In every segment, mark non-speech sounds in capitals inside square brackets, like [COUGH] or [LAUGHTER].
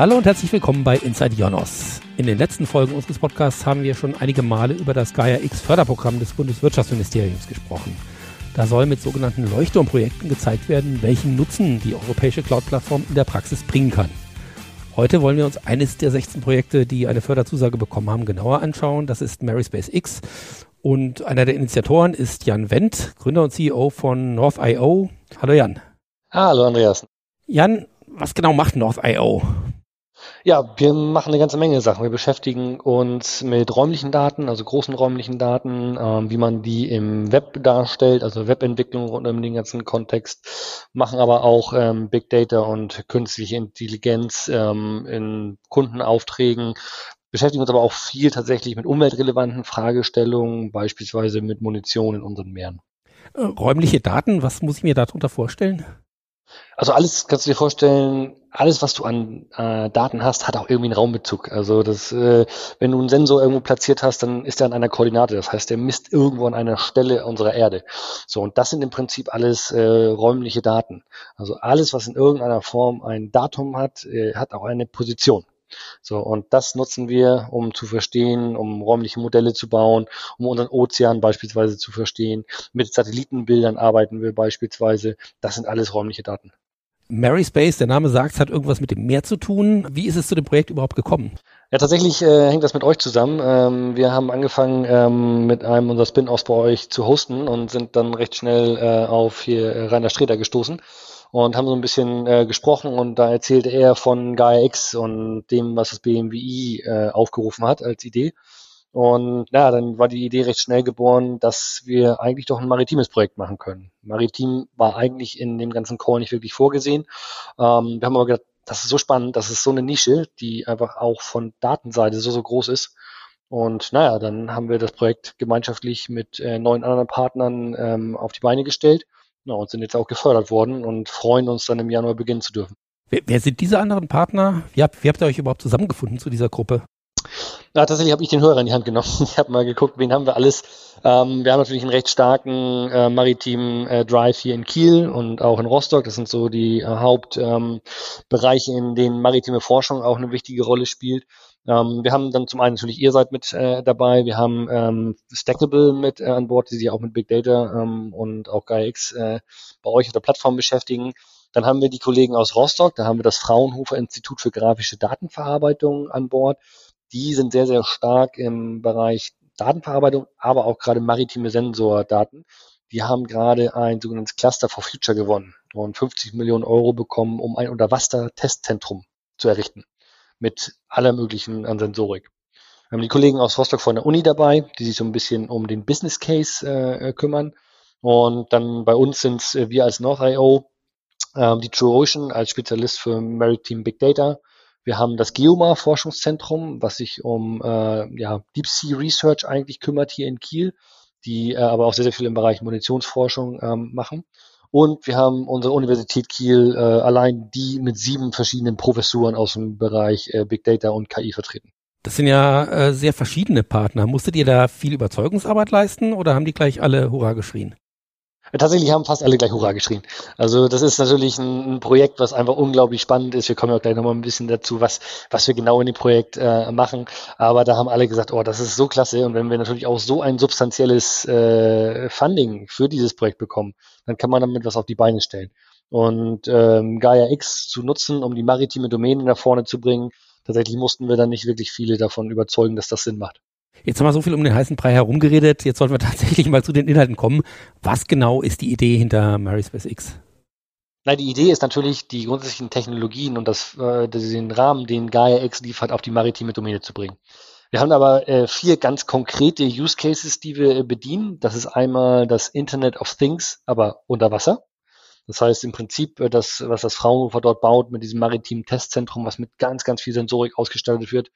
Hallo und herzlich willkommen bei Inside Jonos. In den letzten Folgen unseres Podcasts haben wir schon einige Male über das Gaia X Förderprogramm des Bundeswirtschaftsministeriums gesprochen. Da soll mit sogenannten Leuchtturmprojekten gezeigt werden, welchen Nutzen die europäische Cloud-Plattform in der Praxis bringen kann. Heute wollen wir uns eines der 16 Projekte, die eine Förderzusage bekommen haben, genauer anschauen. Das ist Maryspace X. Und einer der Initiatoren ist Jan Wendt, Gründer und CEO von North.io. Hallo Jan. Hallo Andreas. Jan, was genau macht North.io? Ja, wir machen eine ganze Menge Sachen. Wir beschäftigen uns mit räumlichen Daten, also großen räumlichen Daten, ähm, wie man die im Web darstellt, also Webentwicklung rund um den ganzen Kontext, machen aber auch ähm, Big Data und künstliche Intelligenz ähm, in Kundenaufträgen, beschäftigen uns aber auch viel tatsächlich mit umweltrelevanten Fragestellungen, beispielsweise mit Munition in unseren Meeren. Äh, räumliche Daten, was muss ich mir darunter vorstellen? Also alles kannst du dir vorstellen, alles, was du an äh, Daten hast, hat auch irgendwie einen Raumbezug. Also das, äh, wenn du einen Sensor irgendwo platziert hast, dann ist er an einer Koordinate. Das heißt, der misst irgendwo an einer Stelle unserer Erde. So, und das sind im Prinzip alles äh, räumliche Daten. Also alles, was in irgendeiner Form ein Datum hat, äh, hat auch eine Position. So, und das nutzen wir, um zu verstehen, um räumliche Modelle zu bauen, um unseren Ozean beispielsweise zu verstehen. Mit Satellitenbildern arbeiten wir beispielsweise. Das sind alles räumliche Daten. Mary Space, der Name sagt, hat irgendwas mit dem Meer zu tun. Wie ist es zu dem Projekt überhaupt gekommen? Ja, tatsächlich äh, hängt das mit euch zusammen. Ähm, wir haben angefangen, ähm, mit einem unserer Spin-offs bei euch zu hosten und sind dann recht schnell äh, auf hier Rainer Streder gestoßen und haben so ein bisschen äh, gesprochen und da erzählte er von Gaia X und dem, was das BMWI äh, aufgerufen hat als Idee. Und ja, dann war die Idee recht schnell geboren, dass wir eigentlich doch ein maritimes Projekt machen können. Maritim war eigentlich in dem ganzen Call nicht wirklich vorgesehen. Ähm, wir haben aber gedacht, das ist so spannend, das ist so eine Nische, die einfach auch von Datenseite so, so groß ist. Und naja, dann haben wir das Projekt gemeinschaftlich mit äh, neun anderen Partnern ähm, auf die Beine gestellt ja, und sind jetzt auch gefördert worden und freuen uns dann im Januar beginnen zu dürfen. Wer, wer sind diese anderen Partner? Wie habt, wie habt ihr euch überhaupt zusammengefunden zu dieser Gruppe? Na, tatsächlich habe ich den Hörer in die Hand genommen. [LAUGHS] Ich habe mal geguckt, wen haben wir alles. Ähm, wir haben natürlich einen recht starken äh, maritimen äh, Drive hier in Kiel und auch in Rostock. Das sind so die äh, Hauptbereiche, ähm, in denen maritime Forschung auch eine wichtige Rolle spielt. Ähm, wir haben dann zum einen natürlich, ihr seid mit äh, dabei, wir haben ähm, Stackable mit äh, an Bord, die sich auch mit Big Data ähm, und auch GaiaX äh, bei euch auf der Plattform beschäftigen. Dann haben wir die Kollegen aus Rostock, da haben wir das Fraunhofer Institut für grafische Datenverarbeitung an Bord. Die sind sehr, sehr stark im Bereich Datenverarbeitung, aber auch gerade maritime Sensordaten. Die haben gerade ein sogenanntes Cluster for Future gewonnen und 50 Millionen Euro bekommen, um ein Unterwasser-Testzentrum zu errichten mit aller möglichen an Sensorik. Wir haben die Kollegen aus Rostock von der Uni dabei, die sich so ein bisschen um den Business Case äh, kümmern. Und dann bei uns sind äh, wir als North.io, äh, die True Ocean als Spezialist für Maritime Big Data. Wir haben das Geomar Forschungszentrum, was sich um äh, ja, Deep Sea Research eigentlich kümmert hier in Kiel, die äh, aber auch sehr, sehr viel im Bereich Munitionsforschung ähm, machen. Und wir haben unsere Universität Kiel äh, allein die mit sieben verschiedenen Professuren aus dem Bereich äh, Big Data und KI vertreten. Das sind ja äh, sehr verschiedene Partner. Musstet ihr da viel Überzeugungsarbeit leisten oder haben die gleich alle Hurra geschrien? Tatsächlich haben fast alle gleich Hurra geschrien. Also das ist natürlich ein, ein, Projekt, was einfach unglaublich spannend ist. Wir kommen ja auch gleich nochmal ein bisschen dazu, was, was wir genau in dem Projekt äh, machen. Aber da haben alle gesagt, oh, das ist so klasse. Und wenn wir natürlich auch so ein substanzielles äh, Funding für dieses Projekt bekommen, dann kann man damit was auf die Beine stellen. Und ähm, Gaia X zu nutzen, um die maritime Domäne nach vorne zu bringen, tatsächlich mussten wir dann nicht wirklich viele davon überzeugen, dass das Sinn macht. Jetzt haben wir so viel um den heißen Brei herumgeredet. Jetzt sollten wir [LAUGHS] tatsächlich mal zu den Inhalten kommen. Was genau ist die Idee hinter Maryspace X? Nein, die Idee ist natürlich, die grundsätzlichen Technologien und das, äh, den Rahmen, den Gaia X liefert, auf die maritime Domäne zu bringen. Wir haben aber äh, vier ganz konkrete Use Cases, die wir äh, bedienen. Das ist einmal das Internet of Things, aber unter Wasser. Das heißt im Prinzip, äh, das, was das Fraunhofer dort baut mit diesem maritimen Testzentrum, was mit ganz, ganz viel Sensorik ausgestattet wird,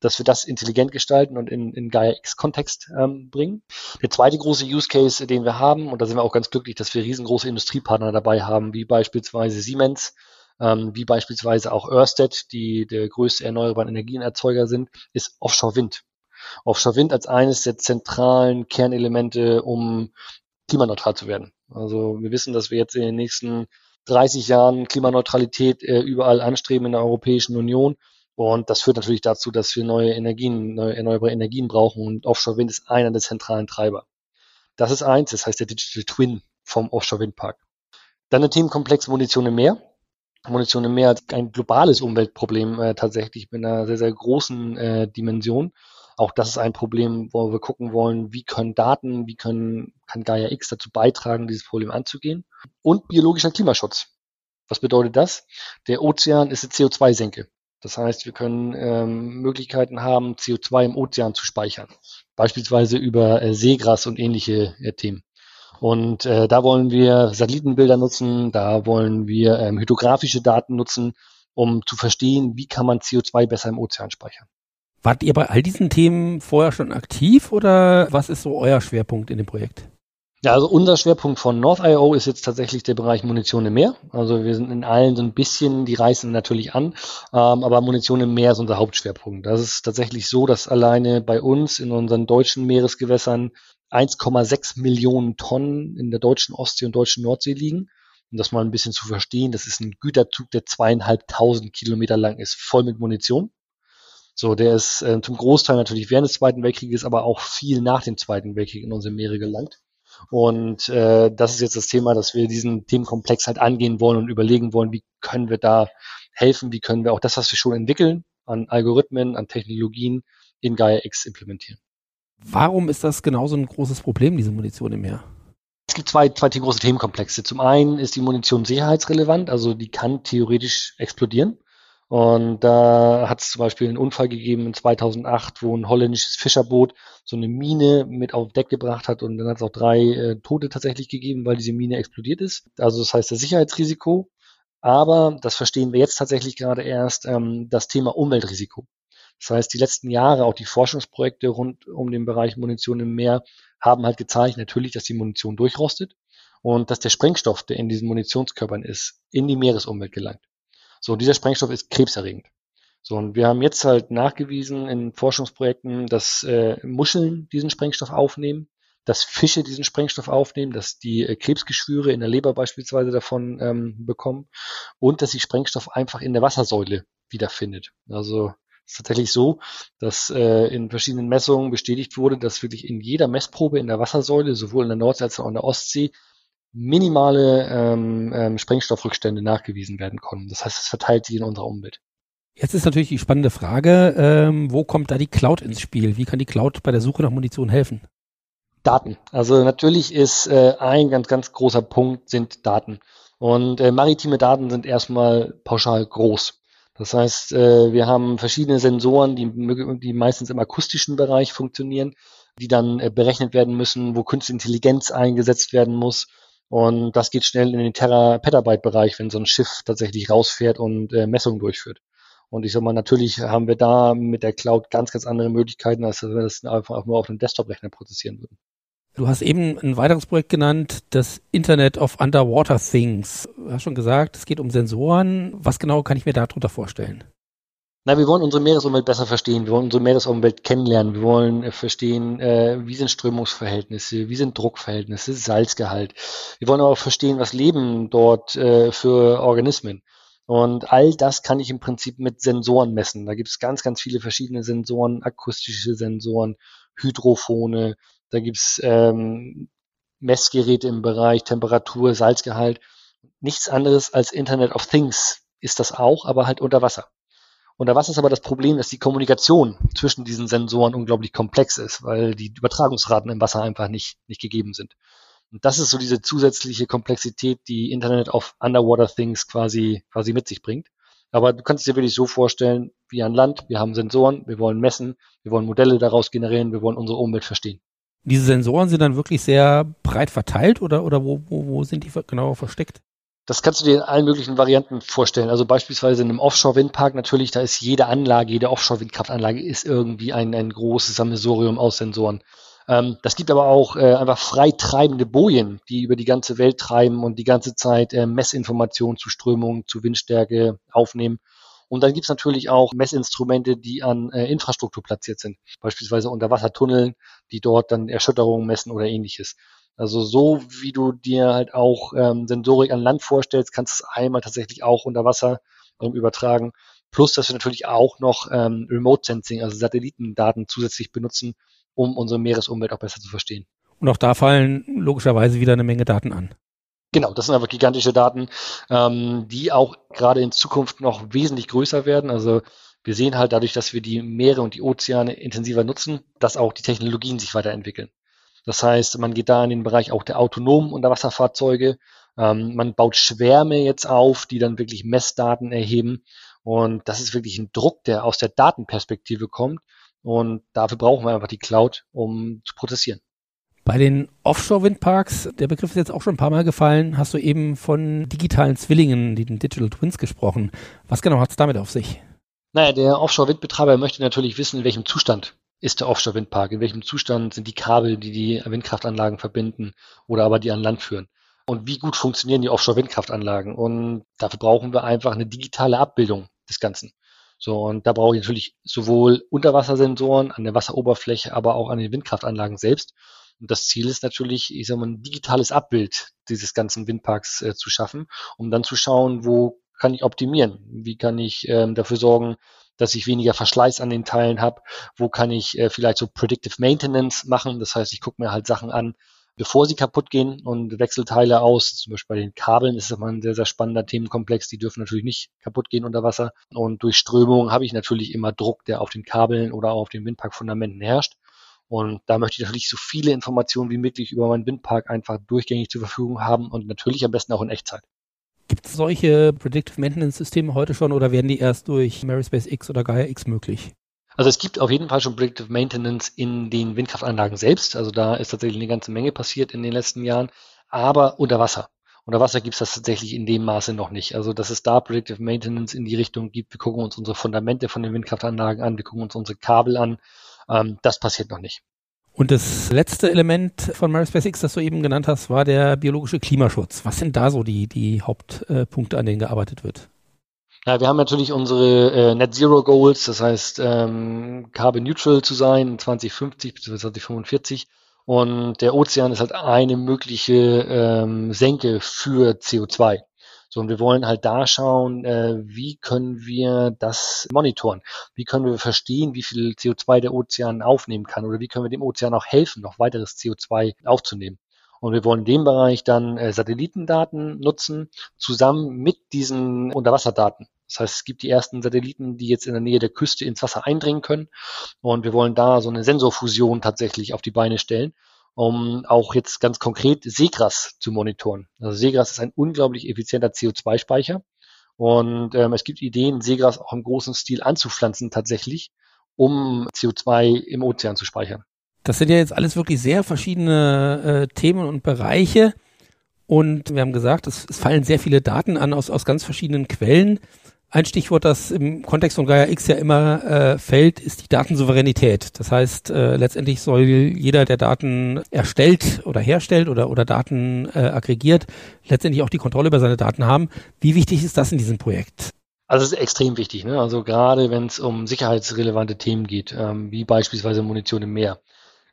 dass wir das intelligent gestalten und in, in Gaia X-Kontext ähm, bringen. Der zweite große Use Case, den wir haben, und da sind wir auch ganz glücklich, dass wir riesengroße Industriepartner dabei haben, wie beispielsweise Siemens, ähm, wie beispielsweise auch Ørsted, die der größte erneuerbaren Energienerzeuger sind, ist Offshore Wind. Offshore Wind als eines der zentralen Kernelemente, um klimaneutral zu werden. Also wir wissen, dass wir jetzt in den nächsten 30 Jahren Klimaneutralität äh, überall anstreben in der Europäischen Union. Und das führt natürlich dazu, dass wir neue Energien, neue erneuerbare Energien brauchen und Offshore Wind ist einer der zentralen Treiber. Das ist eins, das heißt der Digital Twin vom Offshore Windpark. Dann der Themenkomplex Munition im Meer. Munition im Meer ist ein globales Umweltproblem äh, tatsächlich mit einer sehr, sehr großen äh, Dimension. Auch das ist ein Problem, wo wir gucken wollen, wie können Daten, wie können, kann Gaia X dazu beitragen, dieses Problem anzugehen. Und biologischer Klimaschutz. Was bedeutet das? Der Ozean ist eine CO2-Senke. Das heißt, wir können ähm, Möglichkeiten haben, CO2 im Ozean zu speichern. Beispielsweise über äh, Seegras und ähnliche äh, Themen. Und äh, da wollen wir Satellitenbilder nutzen, da wollen wir ähm, hydrographische Daten nutzen, um zu verstehen, wie kann man CO2 besser im Ozean speichern. Wart ihr bei all diesen Themen vorher schon aktiv oder was ist so euer Schwerpunkt in dem Projekt? Ja, also unser Schwerpunkt von North.io ist jetzt tatsächlich der Bereich Munition im Meer. Also wir sind in allen so ein bisschen, die reißen natürlich an, ähm, aber Munition im Meer ist unser Hauptschwerpunkt. Das ist tatsächlich so, dass alleine bei uns in unseren deutschen Meeresgewässern 1,6 Millionen Tonnen in der deutschen Ostsee und deutschen Nordsee liegen. Um das mal ein bisschen zu verstehen, das ist ein Güterzug, der zweieinhalbtausend Kilometer lang ist, voll mit Munition. So, der ist äh, zum Großteil natürlich während des Zweiten Weltkrieges, aber auch viel nach dem Zweiten Weltkrieg in unsere Meere gelangt. Und äh, das ist jetzt das Thema, dass wir diesen Themenkomplex halt angehen wollen und überlegen wollen, wie können wir da helfen, wie können wir auch das, was wir schon entwickeln, an Algorithmen, an Technologien in Gaia X implementieren. Warum ist das genauso ein großes Problem, diese Munition im Meer? Es gibt zwei, zwei große Themenkomplexe. Zum einen ist die Munition sicherheitsrelevant, also die kann theoretisch explodieren. Und da hat es zum Beispiel einen Unfall gegeben in 2008, wo ein holländisches Fischerboot so eine Mine mit auf Deck gebracht hat und dann hat es auch drei äh, Tote tatsächlich gegeben, weil diese Mine explodiert ist. Also das heißt das Sicherheitsrisiko. Aber, das verstehen wir jetzt tatsächlich gerade erst, ähm, das Thema Umweltrisiko. Das heißt, die letzten Jahre, auch die Forschungsprojekte rund um den Bereich Munition im Meer, haben halt gezeigt, natürlich, dass die Munition durchrostet und dass der Sprengstoff, der in diesen Munitionskörpern ist, in die Meeresumwelt gelangt. So, dieser Sprengstoff ist krebserregend. So, und wir haben jetzt halt nachgewiesen in Forschungsprojekten, dass äh, Muscheln diesen Sprengstoff aufnehmen, dass Fische diesen Sprengstoff aufnehmen, dass die äh, Krebsgeschwüre in der Leber beispielsweise davon ähm, bekommen und dass sich Sprengstoff einfach in der Wassersäule wiederfindet. Also ist tatsächlich so, dass äh, in verschiedenen Messungen bestätigt wurde, dass wirklich in jeder Messprobe in der Wassersäule, sowohl in der Nordsee als auch in der Ostsee, minimale ähm, ähm, Sprengstoffrückstände nachgewiesen werden konnten. Das heißt, es verteilt sich in unserer Umwelt. Jetzt ist natürlich die spannende Frage, ähm, wo kommt da die Cloud ins Spiel? Wie kann die Cloud bei der Suche nach Munition helfen? Daten. Also natürlich ist äh, ein ganz, ganz großer Punkt sind Daten. Und äh, maritime Daten sind erstmal pauschal groß. Das heißt, äh, wir haben verschiedene Sensoren, die, die meistens im akustischen Bereich funktionieren, die dann äh, berechnet werden müssen, wo künstliche Intelligenz eingesetzt werden muss, und das geht schnell in den Terra-Petabyte-Bereich, wenn so ein Schiff tatsächlich rausfährt und äh, Messungen durchführt. Und ich sag mal, natürlich haben wir da mit der Cloud ganz, ganz andere Möglichkeiten, als wenn wir das einfach nur auf einem Desktop-Rechner prozessieren würden. Du hast eben ein weiteres Projekt genannt, das Internet of Underwater Things. Du hast schon gesagt, es geht um Sensoren. Was genau kann ich mir darunter vorstellen? Na, wir wollen unsere Meeresumwelt besser verstehen. Wir wollen unsere Meeresumwelt kennenlernen. Wir wollen äh, verstehen, äh, wie sind Strömungsverhältnisse, wie sind Druckverhältnisse, Salzgehalt. Wir wollen aber auch verstehen, was leben dort äh, für Organismen. Und all das kann ich im Prinzip mit Sensoren messen. Da gibt es ganz, ganz viele verschiedene Sensoren, akustische Sensoren, Hydrophone, da gibt es ähm, Messgeräte im Bereich Temperatur, Salzgehalt. Nichts anderes als Internet of Things ist das auch, aber halt unter Wasser. Unter Wasser ist aber das Problem, dass die Kommunikation zwischen diesen Sensoren unglaublich komplex ist, weil die Übertragungsraten im Wasser einfach nicht, nicht gegeben sind. Und das ist so diese zusätzliche Komplexität, die Internet of Underwater Things quasi, quasi mit sich bringt. Aber du kannst dir wirklich so vorstellen, wie an Land, wir haben Sensoren, wir wollen messen, wir wollen Modelle daraus generieren, wir wollen unsere Umwelt verstehen. Diese Sensoren sind dann wirklich sehr breit verteilt oder, oder wo, wo, wo sind die genau versteckt? Das kannst du dir in allen möglichen Varianten vorstellen. Also beispielsweise in einem Offshore-Windpark natürlich, da ist jede Anlage, jede Offshore-Windkraftanlage ist irgendwie ein, ein großes Sammelsurium aus Sensoren. Ähm, das gibt aber auch äh, einfach frei treibende Bojen, die über die ganze Welt treiben und die ganze Zeit äh, Messinformationen zu Strömung, zu Windstärke aufnehmen. Und dann gibt es natürlich auch Messinstrumente, die an äh, Infrastruktur platziert sind, beispielsweise Unterwassertunneln, die dort dann Erschütterungen messen oder ähnliches. Also so wie du dir halt auch ähm, Sensorik an Land vorstellst, kannst du es einmal tatsächlich auch unter Wasser ähm, übertragen. Plus, dass wir natürlich auch noch ähm, Remote Sensing, also Satellitendaten zusätzlich benutzen, um unsere Meeresumwelt auch besser zu verstehen. Und auch da fallen logischerweise wieder eine Menge Daten an. Genau, das sind einfach gigantische Daten, ähm, die auch gerade in Zukunft noch wesentlich größer werden. Also wir sehen halt dadurch, dass wir die Meere und die Ozeane intensiver nutzen, dass auch die Technologien sich weiterentwickeln. Das heißt, man geht da in den Bereich auch der autonomen Unterwasserfahrzeuge. Ähm, man baut Schwärme jetzt auf, die dann wirklich Messdaten erheben. Und das ist wirklich ein Druck, der aus der Datenperspektive kommt. Und dafür brauchen wir einfach die Cloud, um zu prozessieren. Bei den Offshore-Windparks, der Begriff ist jetzt auch schon ein paar Mal gefallen, hast du eben von digitalen Zwillingen, den Digital Twins, gesprochen. Was genau hat es damit auf sich? Naja, der Offshore-Windbetreiber möchte natürlich wissen, in welchem Zustand ist der Offshore-Windpark, in welchem Zustand sind die Kabel, die die Windkraftanlagen verbinden oder aber die an Land führen. Und wie gut funktionieren die Offshore-Windkraftanlagen? Und dafür brauchen wir einfach eine digitale Abbildung des Ganzen. So, und da brauche ich natürlich sowohl Unterwassersensoren an der Wasseroberfläche, aber auch an den Windkraftanlagen selbst. Und das Ziel ist natürlich, ich sag mal, ein digitales Abbild dieses ganzen Windparks äh, zu schaffen, um dann zu schauen, wo kann ich optimieren? Wie kann ich ähm, dafür sorgen, dass ich weniger Verschleiß an den Teilen habe? Wo kann ich äh, vielleicht so Predictive Maintenance machen? Das heißt, ich gucke mir halt Sachen an, bevor sie kaputt gehen und wechsle Teile aus. Zum Beispiel bei den Kabeln ist das mal ein sehr, sehr spannender Themenkomplex. Die dürfen natürlich nicht kaputt gehen unter Wasser. Und durch Strömung habe ich natürlich immer Druck, der auf den Kabeln oder auf den Windparkfundamenten herrscht. Und da möchte ich natürlich so viele Informationen wie möglich über meinen Windpark einfach durchgängig zur Verfügung haben und natürlich am besten auch in Echtzeit. Gibt es solche Predictive Maintenance Systeme heute schon oder werden die erst durch Maryspace X oder Gaia X möglich? Also es gibt auf jeden Fall schon Predictive Maintenance in den Windkraftanlagen selbst. Also da ist tatsächlich eine ganze Menge passiert in den letzten Jahren. Aber unter Wasser. Unter Wasser gibt es das tatsächlich in dem Maße noch nicht. Also dass es da Predictive Maintenance in die Richtung gibt. Wir gucken uns unsere Fundamente von den Windkraftanlagen an. Wir gucken uns unsere Kabel an. Ähm, das passiert noch nicht. Und das letzte Element von Maryspace X, das du eben genannt hast, war der biologische Klimaschutz. Was sind da so die, die Hauptpunkte, an denen gearbeitet wird? Ja, wir haben natürlich unsere äh, Net Zero Goals, das heißt ähm, Carbon Neutral zu sein 2050 bis 2045. Und der Ozean ist halt eine mögliche ähm, Senke für CO2. So, und wir wollen halt da schauen, äh, wie können wir das monitoren? Wie können wir verstehen, wie viel CO2 der Ozean aufnehmen kann? Oder wie können wir dem Ozean auch helfen, noch weiteres CO2 aufzunehmen? Und wir wollen in dem Bereich dann äh, Satellitendaten nutzen, zusammen mit diesen Unterwasserdaten. Das heißt, es gibt die ersten Satelliten, die jetzt in der Nähe der Küste ins Wasser eindringen können. Und wir wollen da so eine Sensorfusion tatsächlich auf die Beine stellen um auch jetzt ganz konkret Seegras zu monitoren. Also Seegras ist ein unglaublich effizienter CO2-Speicher und ähm, es gibt Ideen, Seegras auch im großen Stil anzupflanzen tatsächlich, um CO2 im Ozean zu speichern. Das sind ja jetzt alles wirklich sehr verschiedene äh, Themen und Bereiche. Und wir haben gesagt, es, es fallen sehr viele Daten an aus, aus ganz verschiedenen Quellen. Ein Stichwort, das im Kontext von Gaia X ja immer äh, fällt, ist die Datensouveränität. Das heißt, äh, letztendlich soll jeder, der Daten erstellt oder herstellt oder, oder Daten äh, aggregiert, letztendlich auch die Kontrolle über seine Daten haben. Wie wichtig ist das in diesem Projekt? Also es ist extrem wichtig, ne? Also gerade wenn es um sicherheitsrelevante Themen geht, ähm, wie beispielsweise Munition im Meer.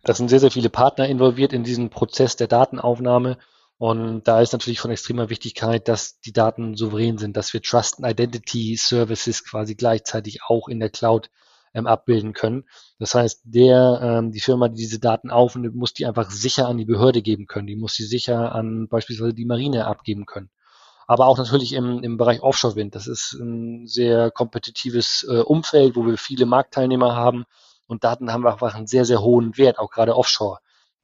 Da sind sehr, sehr viele Partner involviert in diesen Prozess der Datenaufnahme und da ist natürlich von extremer Wichtigkeit, dass die Daten souverän sind, dass wir Trust and Identity Services quasi gleichzeitig auch in der Cloud ähm, abbilden können. Das heißt, der, ähm, die Firma, die diese Daten aufnimmt, muss die einfach sicher an die Behörde geben können. Die muss sie sicher an beispielsweise die Marine abgeben können. Aber auch natürlich im, im Bereich Offshore-Wind. Das ist ein sehr kompetitives äh, Umfeld, wo wir viele Marktteilnehmer haben. Und Daten haben einfach einen sehr, sehr hohen Wert, auch gerade offshore.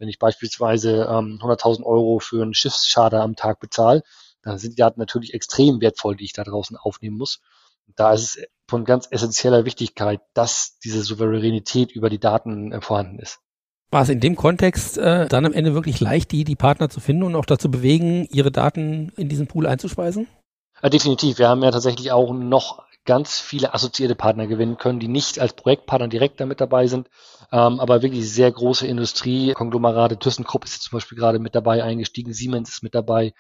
Wenn ich beispielsweise ähm, 100.000 Euro für einen Schiffsschader am Tag bezahle, dann sind die Daten natürlich extrem wertvoll, die ich da draußen aufnehmen muss. Da ist es von ganz essentieller Wichtigkeit, dass diese Souveränität über die Daten äh, vorhanden ist. War es in dem Kontext äh, dann am Ende wirklich leicht, die, die Partner zu finden und auch dazu bewegen, ihre Daten in diesen Pool einzuspeisen? Ja, definitiv. Wir haben ja tatsächlich auch noch ganz viele assoziierte Partner gewinnen können, die nicht als Projektpartner direkt damit dabei sind, ähm, aber wirklich sehr große Industrie, Konglomerate, ThyssenKrupp ist jetzt zum Beispiel gerade mit dabei eingestiegen, Siemens ist mit dabei,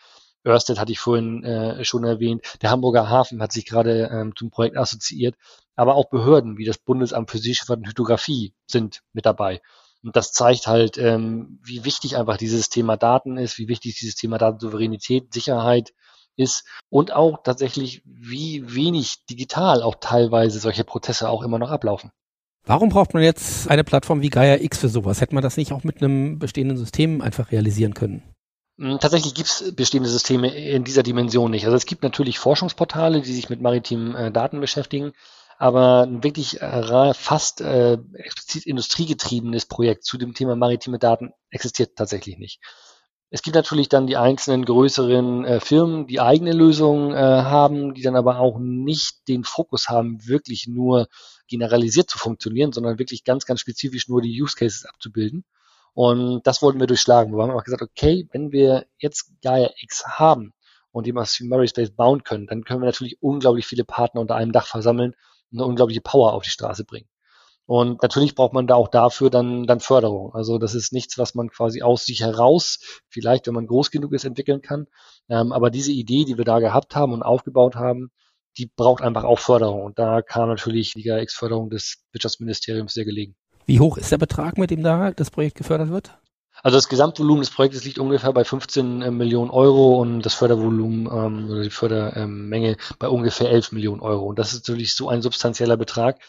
Ørsted hatte ich vorhin äh, schon erwähnt, der Hamburger Hafen hat sich gerade ähm, zum Projekt assoziiert, aber auch Behörden wie das Bundesamt für Seeschifffahrt und Hydrographie sind mit dabei. Und das zeigt halt, ähm, wie wichtig einfach dieses Thema Daten ist, wie wichtig dieses Thema Datensouveränität, Sicherheit ist und auch tatsächlich, wie wenig digital auch teilweise solche Prozesse auch immer noch ablaufen. Warum braucht man jetzt eine Plattform wie Gaia X für sowas? Hätte man das nicht auch mit einem bestehenden System einfach realisieren können? Hm, tatsächlich gibt es bestehende Systeme in dieser Dimension nicht. Also es gibt natürlich Forschungsportale, die sich mit maritimen äh, Daten beschäftigen, aber ein wirklich äh, fast äh, explizit industriegetriebenes Projekt zu dem Thema maritime Daten existiert tatsächlich nicht. Es gibt natürlich dann die einzelnen größeren äh, Firmen, die eigene Lösungen äh, haben, die dann aber auch nicht den Fokus haben, wirklich nur generalisiert zu funktionieren, sondern wirklich ganz, ganz spezifisch nur die Use Cases abzubilden. Und das wollten wir durchschlagen. Wir haben auch gesagt, okay, wenn wir jetzt Gaia X haben und die aus Murray Space bauen können, dann können wir natürlich unglaublich viele Partner unter einem Dach versammeln und eine unglaubliche Power auf die Straße bringen. Und natürlich braucht man da auch dafür dann, dann Förderung. Also das ist nichts, was man quasi aus sich heraus, vielleicht wenn man groß genug ist, entwickeln kann. Ähm, aber diese Idee, die wir da gehabt haben und aufgebaut haben, die braucht einfach auch Förderung. Und da kam natürlich die GAX-Förderung des Wirtschaftsministeriums sehr gelegen. Wie hoch ist der Betrag, mit dem da das Projekt gefördert wird? Also das Gesamtvolumen des Projektes liegt ungefähr bei 15 äh, Millionen Euro und das Fördervolumen ähm, oder die Fördermenge bei ungefähr 11 Millionen Euro. Und das ist natürlich so ein substanzieller Betrag,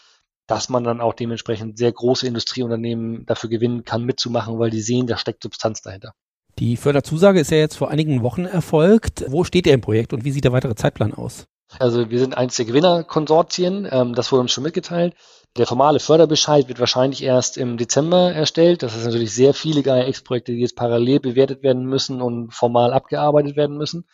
dass man dann auch dementsprechend sehr große Industrieunternehmen dafür gewinnen kann, mitzumachen, weil die sehen, da steckt Substanz dahinter. Die Förderzusage ist ja jetzt vor einigen Wochen erfolgt. Wo steht ihr im Projekt und wie sieht der weitere Zeitplan aus? Also wir sind eins der Gewinnerkonsortien, ähm, das wurde uns schon mitgeteilt. Der formale Förderbescheid wird wahrscheinlich erst im Dezember erstellt. Das ist natürlich sehr viele GAIA-X-Projekte, die jetzt parallel bewertet werden müssen und formal abgearbeitet werden müssen.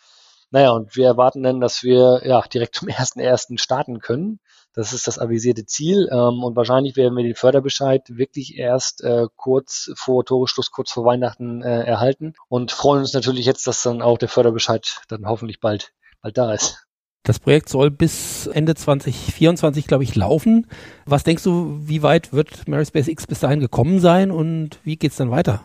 Naja, und wir erwarten dann, dass wir ja direkt zum [LAUGHS] 1.1. starten können. Das ist das avisierte Ziel. Ähm, und wahrscheinlich werden wir den Förderbescheid wirklich erst äh, kurz vor Toreschluss, kurz vor Weihnachten äh, erhalten. Und freuen uns natürlich jetzt, dass dann auch der Förderbescheid dann hoffentlich bald, bald da ist. Das Projekt soll bis Ende 2024, glaube ich, laufen. Was denkst du, wie weit wird Mary Space X bis dahin gekommen sein und wie geht's dann weiter?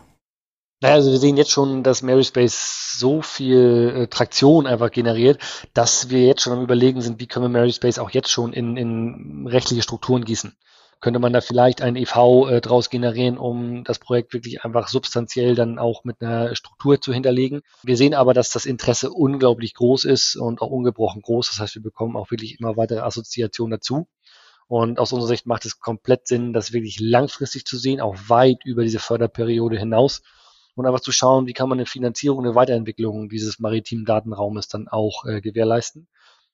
Naja, also wir sehen jetzt schon, dass Mary Space so viel äh, Traktion einfach generiert, dass wir jetzt schon am überlegen sind, wie können wir Mary Space auch jetzt schon in, in rechtliche Strukturen gießen könnte man da vielleicht ein EV äh, draus generieren, um das Projekt wirklich einfach substanziell dann auch mit einer Struktur zu hinterlegen. Wir sehen aber, dass das Interesse unglaublich groß ist und auch ungebrochen groß. Das heißt, wir bekommen auch wirklich immer weitere Assoziationen dazu. Und aus unserer Sicht macht es komplett Sinn, das wirklich langfristig zu sehen, auch weit über diese Förderperiode hinaus und einfach zu schauen, wie kann man eine Finanzierung, eine Weiterentwicklung dieses maritimen Datenraumes dann auch äh, gewährleisten.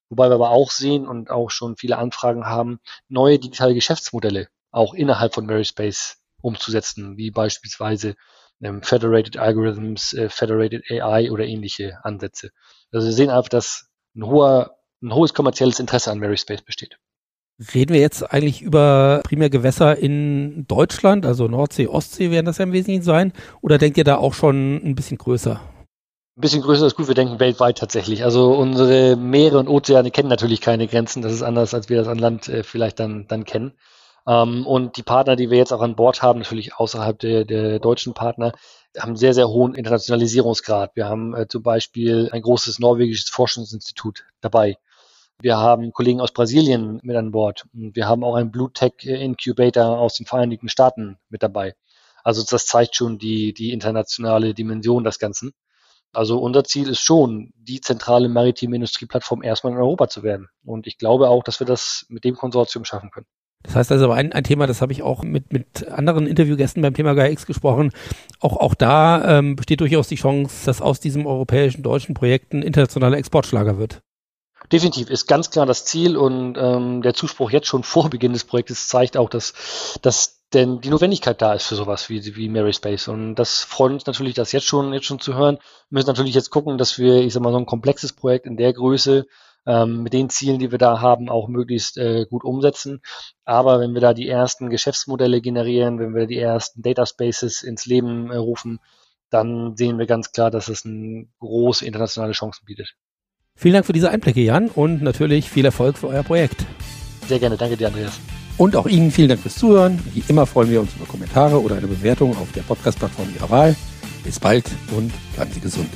Wobei wir aber auch sehen und auch schon viele Anfragen haben, neue digitale Geschäftsmodelle auch innerhalb von Veryspace umzusetzen, wie beispielsweise ähm, Federated Algorithms, äh, Federated AI oder ähnliche Ansätze. Also wir sehen einfach, dass ein, hoher, ein hohes kommerzielles Interesse an Veryspace besteht. Reden wir jetzt eigentlich über primär Gewässer in Deutschland, also Nordsee, Ostsee werden das ja im Wesentlichen sein, oder denkt ihr da auch schon ein bisschen größer? Ein bisschen größer ist gut, wir denken weltweit tatsächlich. Also unsere Meere und Ozeane kennen natürlich keine Grenzen. Das ist anders, als wir das an Land äh, vielleicht dann, dann kennen. Ähm, und die Partner, die wir jetzt auch an Bord haben, natürlich außerhalb der, der deutschen Partner, haben sehr, sehr hohen Internationalisierungsgrad. Wir haben äh, zum Beispiel ein großes norwegisches Forschungsinstitut dabei. Wir haben Kollegen aus Brasilien mit an Bord. Und wir haben auch einen Blue Tech Incubator aus den Vereinigten Staaten mit dabei. Also das zeigt schon die, die internationale Dimension des Ganzen. Also unser Ziel ist schon, die zentrale maritime Industrieplattform erstmal in Europa zu werden. Und ich glaube auch, dass wir das mit dem Konsortium schaffen können. Das heißt also ein, ein Thema, das habe ich auch mit, mit anderen Interviewgästen beim Thema GAIX gesprochen. Auch, auch da ähm, besteht durchaus die Chance, dass aus diesem europäischen, deutschen Projekt ein internationaler Exportschlager wird. Definitiv ist ganz klar das Ziel und ähm, der Zuspruch jetzt schon vor Beginn des Projektes zeigt auch, dass, dass denn die Notwendigkeit da ist für sowas wie, wie Mary Space. Und das freut uns natürlich, das jetzt schon, jetzt schon zu hören. Wir müssen natürlich jetzt gucken, dass wir, ich sag mal, so ein komplexes Projekt in der Größe ähm, mit den Zielen, die wir da haben, auch möglichst äh, gut umsetzen. Aber wenn wir da die ersten Geschäftsmodelle generieren, wenn wir die ersten Data Spaces ins Leben äh, rufen, dann sehen wir ganz klar, dass es eine große internationale Chancen bietet. Vielen Dank für diese Einblicke, Jan, und natürlich viel Erfolg für euer Projekt. Sehr gerne, danke dir, Andreas. Und auch Ihnen vielen Dank fürs Zuhören. Wie immer freuen wir uns über Kommentare oder eine Bewertung auf der Podcast-Plattform Ihrer Wahl. Bis bald und bleiben Sie gesund.